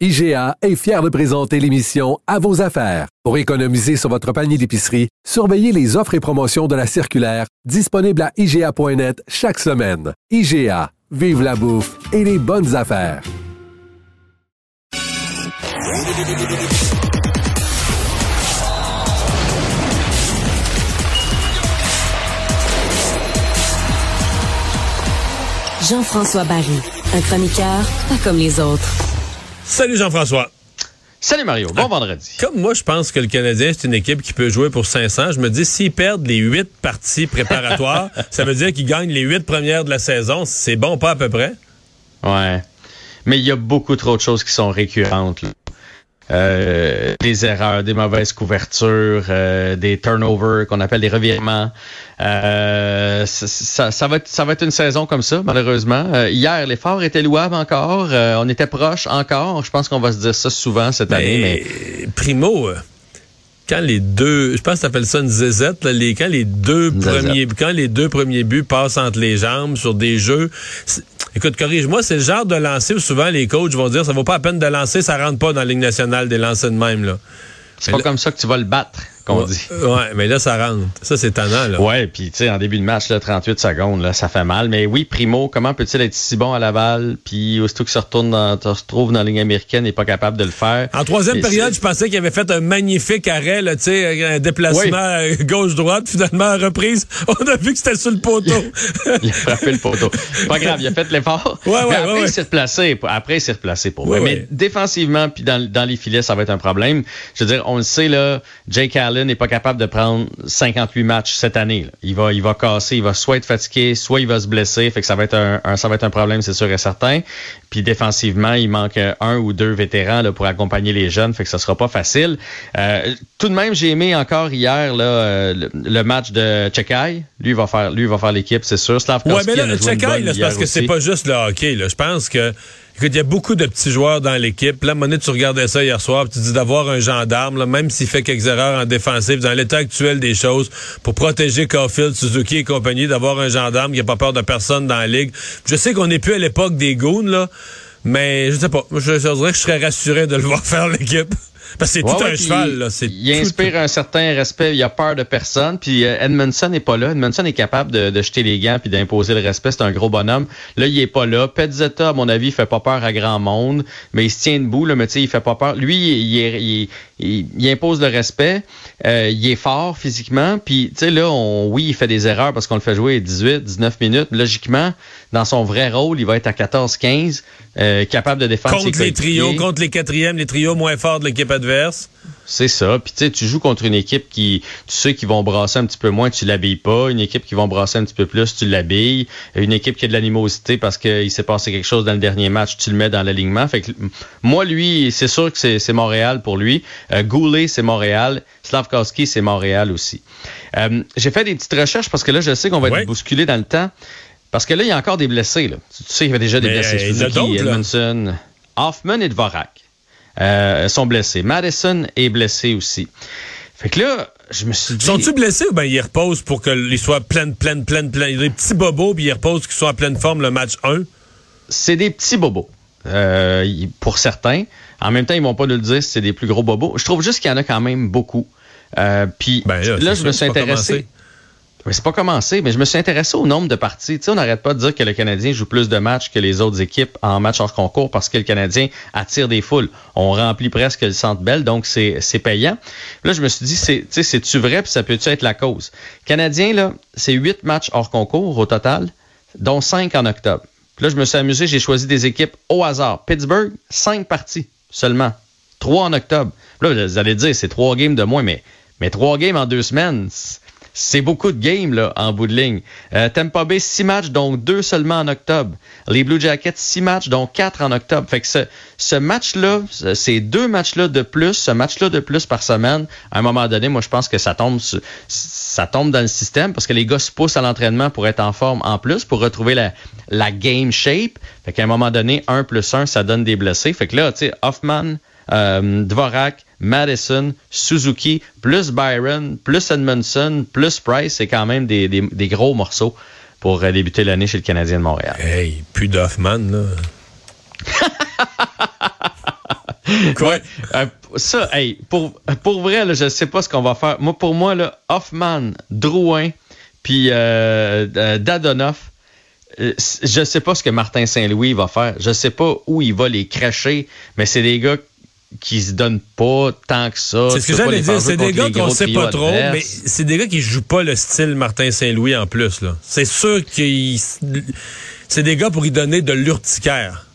IGA est fier de présenter l'émission À vos affaires. Pour économiser sur votre panier d'épicerie, surveillez les offres et promotions de la circulaire disponible à IGA.net chaque semaine. IGA, vive la bouffe et les bonnes affaires. Jean-François Barry, un chroniqueur pas comme les autres. Salut Jean-François. Salut Mario, bon vendredi. Comme moi, je pense que le Canadien, c'est une équipe qui peut jouer pour 500. Je me dis, s'ils perdent les huit parties préparatoires, ça veut dire qu'ils gagnent les huit premières de la saison. C'est bon, pas à peu près? Ouais. Mais il y a beaucoup trop de choses qui sont récurrentes. là. Euh, des erreurs, des mauvaises couvertures, euh, des turnovers qu'on appelle des revirements. Euh, ça, ça, va être, ça va être une saison comme ça, malheureusement. Euh, hier, l'effort était louable encore. Euh, on était proche encore. Je pense qu'on va se dire ça souvent cette année. Mais Primo, quand les deux, je pense que t'appelles ça une zézette, là, les, quand les deux zézette. premiers, quand les deux premiers buts passent entre les jambes sur des jeux, écoute, corrige-moi, c'est le genre de lancer où souvent les coachs vont dire, ça vaut pas la peine de lancer, ça rentre pas dans la Ligue nationale des lancers de même, là. c'est pas là- comme ça que tu vas le battre, qu'on ouais, dit. Ouais, mais là, ça rentre. Ça, c'est tannant, là. Ouais, puis tu sais, en début de match, là, 38 secondes, là, ça fait mal. Mais oui, Primo, comment peut-il être si bon à Laval, puis aussitôt qu'il se retourne dans, se retrouve dans la ligne américaine, n'est pas capable de le faire. En troisième Et période, je pensais qu'il avait fait un magnifique arrêt, là, tu sais, un déplacement Oui. euh, gauche-droite. Finalement, à reprise, on a vu que c'était sur le poteau. il a frappé le poteau. Pas grave, il a fait l'effort. Ouais, ouais, Mais après, ouais, ouais. il s'est replacé. Après, il s'est replacé pour moi. Mais défensivement, puis dans, dans les filets, ça va être un problème. Je veux dire, on le sait, là, Jake Allen n'est pas capable de prendre 58 matchs cette année. là. Il va, il va casser, il va soit être fatigué, soit il va se blesser. Fait que ça va être un, un- ça va être un problème, c'est sûr et certain. Puis défensivement, il manque un ou deux vétérans là, pour accompagner les jeunes. Fait que ça sera pas facile. Euh, tout de même, j'ai aimé encore hier là, le, le match de Chekai. Lui, il va faire, lui, il va faire l'équipe, c'est sûr. Slavkovski Ouais, mais là, le là, c'est parce que c'est pas juste le hockey, là. Je pense que, écoute, il y a beaucoup de petits joueurs dans l'équipe. Là, donné, tu regardais ça hier soir, tu dis d'avoir un gendarme, là, même s'il fait quelques erreurs en défensive, dans l'état actuel des choses, pour protéger Caulfield, Suzuki et compagnie, d'avoir un gendarme qui n'a pas peur de personne dans la ligue. Je sais qu'on n'est plus à l'époque des goons, là, mais je sais pas. Je, je dirais que je serais rassuré de le voir faire l'équipe. Parce que c'est Ouais, tout ouais, un cheval, là. Il tout- inspire un certain respect, il a peur de personne. Puis euh, Edmondson n'est pas là. Edmondson est capable de, de jeter les gants puis d'imposer le respect. C'est un gros bonhomme. Là, il est pas là. Petzetta, à mon avis, il fait pas peur à grand monde, mais il se tient debout. Là, mais tu sais, il fait pas peur. Lui, il, est- il, il- il impose le respect. Euh, il est fort physiquement. Puis tu sais là, on, oui, il fait des erreurs parce qu'on le fait jouer 18, 19 minutes. Logiquement, dans son vrai rôle, il va être à 14-15, euh, capable de défendre ses contre les trios, contre les quatrièmes, les trios moins forts de l'équipe adverse. C'est ça. Puis tu sais, tu joues contre une équipe qui, tu sais, qui vont brasser un petit peu moins, tu l'habilles pas. Une équipe qui vont brasser un petit peu plus, tu l'habilles. Une équipe qui a de l'animosité parce qu'il s'est passé quelque chose dans le dernier match, tu le mets dans l'alignement. Fait que moi, lui, c'est sûr que c'est Montréal pour lui. Euh, Goulet, c'est Montréal. Slavkowski, c'est Montréal aussi. Euh, J'ai fait des petites recherches parce que là, je sais qu'on va Ouais. être bousculé dans le temps. Parce que là, il y a encore des blessés. Là. Tu tu sais, il y avait déjà des Mais, blessés. euh, Suzuki. Edmondson, Hoffman et Dvorak euh, sont blessés. Madison est blessé aussi. Fait que là, je me suis dit... Sont-ils blessés ou bien ils reposent pour qu'ils soient pleines? Il y a des petits bobos, puis ils reposent qu'ils soient en pleine forme le match 1. c'est des petits bobos. Euh, pour certains. En même temps, ils vont pas nous le dire si c'est des plus gros bobos. Je trouve juste qu'il y en a quand même beaucoup. Euh, Puis Ben là, là, je me suis intéressé. C'est pas commencé, mais je me suis intéressé au nombre de parties. Tu sais, on n'arrête pas de dire que le Canadien joue plus de matchs que les autres équipes en match hors concours parce que le Canadien attire des foules. On remplit presque le centre belle, donc c'est c'est payant. Là, je me suis dit, c'est tu c'est-tu vrai, puis ça peut-tu être la cause? Canadien, là, c'est huit matchs hors concours au total, dont cinq en octobre. Puis là, je me suis amusé, j'ai choisi des équipes au hasard. Pittsburgh, cinq parties seulement. Trois en octobre. Là, vous allez dire, c'est trois games de moins, mais, mais trois games en deux semaines, beaucoup de games là, en bout de ligne. Euh, Tampa Bay, six matchs, donc deux seulement en octobre. Les Blue Jackets, six matchs, donc quatre en octobre. Fait que ce, ce match-là, ces deux matchs-là de plus, ce match-là de plus par semaine, à un moment donné, moi, je pense que ça tombe, ça tombe dans le système parce que les gars se poussent à l'entraînement pour être en forme en plus, pour retrouver la, la game shape. Fait qu'à un moment donné, un plus un, ça donne des blessés. Fait que là, tu sais, Hoffman, euh, Dvorak, Madison, Suzuki, plus Byron, plus Edmondson, plus Price, c'est quand même des, des, gros morceaux pour euh, débuter l'année chez le Canadien de Montréal. Hey, plus d'Hoffman, là. Quoi? Euh, ça, hey, pour, pour vrai, là, je sais pas ce qu'on va faire. Moi, pour moi, là, Hoffman, Drouin, puis euh, Dadonoff, je sais pas ce que Martin Saint-Louis va faire. Je sais pas où il va les cracher, mais c'est des gars qui se donnent pas tant que ça. C'est ce que j'allais dire. C'est des gars qu'on sait pas trop, mais c'est des gars qui jouent pas le style Martin Saint-Louis en plus. C'est sûr qu'ils... C'est des gars pour y donner de l'urticaire.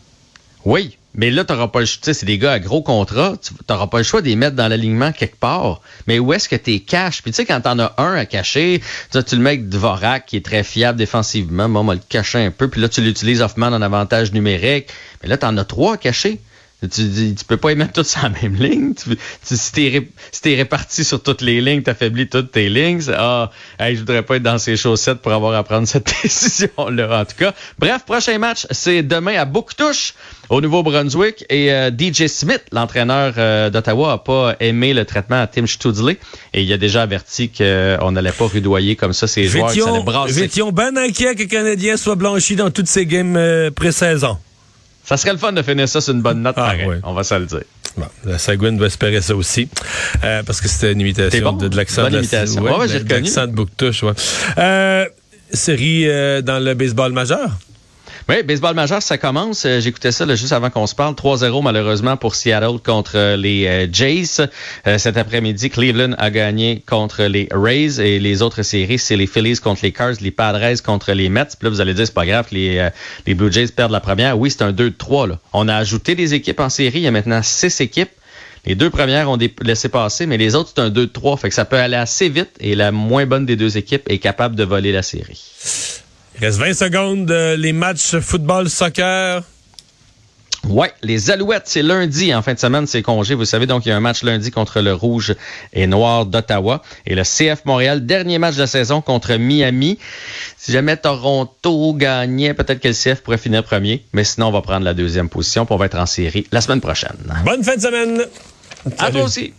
Oui, mais là, t'auras pas le choix. C'est des gars à gros contrat. Tu n'auras pas le choix de les mettre dans l'alignement quelque part. Mais où est-ce que tu caches? Puis tu sais, quand t'en as un à cacher, tu le mec de Vorak qui est très fiable défensivement. Bon, on va le cacher un peu. Puis là, tu l'utilises Hoffman en avantage numérique. Mais là, t'en as trois à cacher. Tu, tu peux pas y mettre toutes sur la même ligne. Tu, si t'es es réparti sur toutes les lignes, t'affaiblis toutes tes lignes. Ah, hey, je voudrais pas être dans ces chaussettes pour avoir à prendre cette décision-là. En tout cas, bref, prochain match, c'est demain à Bouctouche, au Nouveau-Brunswick. Et euh, DJ Smith, l'entraîneur euh, d'Ottawa, a pas aimé le traitement à Tim Studley. Et il a déjà averti qu'on n'allait pas rudoyer comme ça ses joueurs. Qui brasser. Étions bien inquiets que les Canadiens soient blanchis dans toutes ces games euh, pré-saison. Ça serait le fun de finir ça sur une bonne note. Ah, On va se le dire. Bon, la Sagouine doit espérer ça aussi. Euh, parce que c'était une imitation de, de l'accent de, imitation. Ouais. L'accent de Bouctouche, ouais. Euh, série euh, dans le baseball majeur? Oui, baseball majeur, ça commence. Euh, j'écoutais ça juste avant qu'on se parle. 3-0 malheureusement pour Seattle contre euh, les euh, Jays. cet après-midi, Cleveland a gagné contre les Rays et les autres séries, c'est les Phillies contre les Cars, les Padres contre les Mets. Puis là, vous allez dire, c'est pas grave, les, les Blue Jays perdent la première. Oui, c'est un 2-3. On a ajouté des équipes en série. Il y a maintenant six équipes. Les deux premières ont laissé passer, mais les autres, c'est un 2-3. Fait que ça peut aller assez vite et la moins bonne des deux équipes est capable de voler la série. Reste 20 secondes. les matchs football, soccer. Ouais, les Alouettes, c'est lundi. En fin de semaine, c'est congé. Vous savez, donc, il y a un match lundi contre le Rouge et Noir d'Ottawa. Et le CF Montréal, dernier match de la saison contre Miami. Si jamais Toronto gagnait, peut-être que le CF pourrait finir premier. Mais sinon, on va prendre la deuxième position. Puis on va être en série la semaine prochaine. Bonne fin de semaine. À toi aussi.